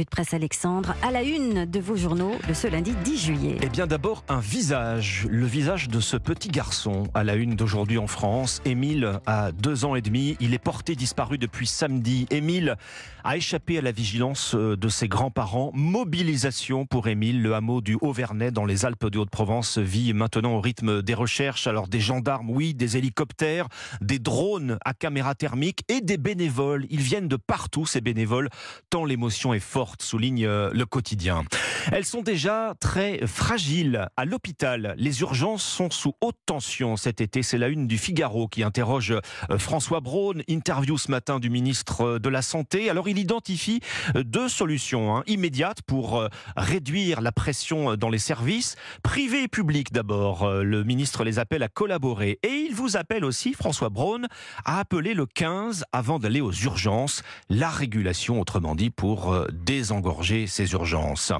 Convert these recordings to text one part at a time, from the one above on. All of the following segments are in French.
revue de presse Alexandre, à la une de vos journaux de ce lundi 10 juillet. Eh bien d'abord un visage, le visage de ce petit garçon à la une d'aujourd'hui en France. Émile a deux ans et demi, il est porté disparu depuis samedi. Émile a échappé à la vigilance euh, de ses grands-parents. Mobilisation pour Émile, le hameau du Haut-Vernay dans les Alpes de Haute-Provence vit maintenant au rythme des recherches. Alors des gendarmes, oui, des hélicoptères, des drones à caméra thermique et des bénévoles. Ils viennent de partout ces bénévoles, tant l'émotion est forte, souligne euh, le quotidien. Elles sont déjà très fragiles. À l'hôpital, les urgences sont sous haute tension cet été. C'est la une du Figaro qui interroge euh, François Braun. Interview ce matin du ministre euh, de la Santé. Alors il identifie deux solutions hein, immédiates pour réduire la pression dans les services, privés et publics d'abord. Le ministre les appelle à collaborer. Et il vous appelle aussi, François Braun, à appeler le 15 avant d'aller aux urgences. La régulation, autrement dit, pour euh, désengorger ces urgences.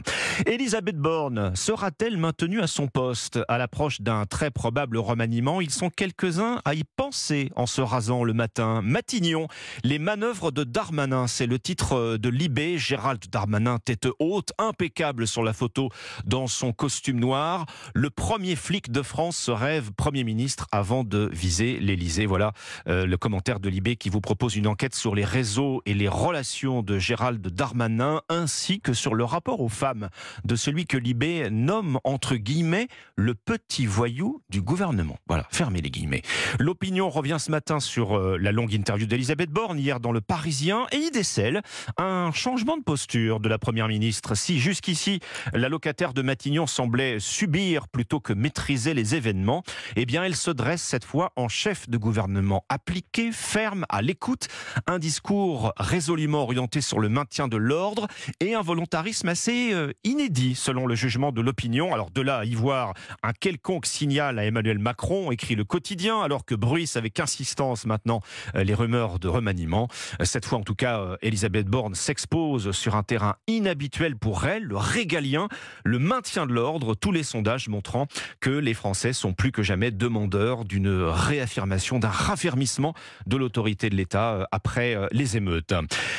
Elisabeth Borne sera-t-elle maintenue à son poste à l'approche d'un très probable remaniement? Ils sont quelques-uns à y penser en se rasant le matin. Matignon, les manœuvres de Darmanin, c'est le titre de Libé. Gérald Darmanin, tête haute, impeccable sur la photo dans son costume noir. Le premier flic de France se rêve Premier ministre avant de viser l'Elysée. Voilà euh, le commentaire de Libé qui vous propose une enquête sur les réseaux et les relations de Gérald Darmanin, ainsi que sur le rapport aux femmes de celui que Libé nomme entre guillemets le petit voyou du gouvernement. Voilà, fermez les guillemets. L'opinion revient ce matin sur euh, la longue interview d'Elisabeth Borne hier dans Le Parisien et y décèle un changement de posture de la Première ministre. Si jusqu'ici la locataire de Matignon semblait subir plutôt que maîtriser les événements, eh bien elle se dresse cette fois en chef de gouvernement appliqué, ferme, à l'écoute, un discours résolument orienté sur le maintien de l'ordre et un volontarisme assez euh, inédit selon le jugement de l'opinion. Alors de là à y voir un quelconque signal à Emmanuel Macron, écrit le quotidien, alors que bruissent avec insistance maintenant euh, les rumeurs de remaniement. Cette fois en tout cas, euh, Elisabeth Borne s'expose sur un terrain inhabituel pour elle, le régalien, le maintien de l'ordre, tous les sondages montrant que les Français sont plus que jamais demandeurs d'une réaffirmation, d'un raffermissement de l'autorité de l'État après les émeutes.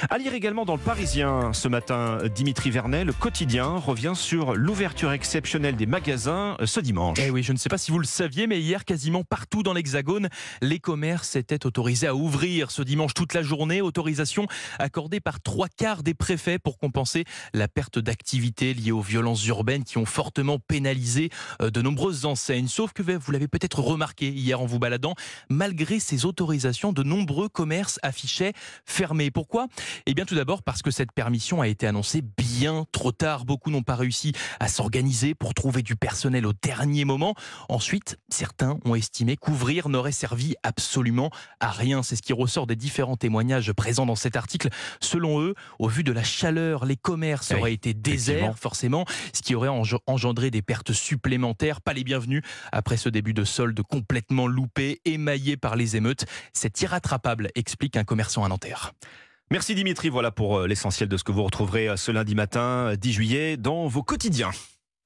À lire également dans le Parisien ce matin, Dimitri Vernet, le quotidien revient sur l'ouverture exceptionnelle des magasins euh, ce dimanche. Eh oui, je ne sais pas si vous le saviez, mais hier, quasiment partout dans l'Hexagone, les commerces étaient autorisés à ouvrir ce dimanche toute la journée. Autorisation accordée par trois quarts des préfets pour compenser la perte d'activité liée aux violences urbaines qui ont fortement pénalisé euh, de nombreuses enseignes. Sauf que vous l'avez peut-être remarqué hier en vous baladant, malgré ces autorisations, de nombreux commerces affichaient fermés. Pourquoi? Eh bien, tout d'abord parce que cette permission a été annoncée bien trop tard. Beaucoup n'ont pas réussi à s'organiser pour trouver du personnel au dernier moment. Ensuite, certains ont estimé qu'ouvrir n'aurait servi absolument à rien. C'est ce qui ressort des différents témoignages présents dans cet article. Selon eux, au vu de la chaleur, les commerces auraient été déserts, forcément, ce qui aurait engendré des pertes supplémentaires, pas les bienvenues, après ce début de solde complètement loupé, émaillé par les émeutes. C'est irrattrapable, explique un commerçant à Nanterre. Merci Dimitri, voilà pour euh, l'essentiel de ce que vous retrouverez euh, ce lundi matin 10 euh, juillet dans vos quotidiens.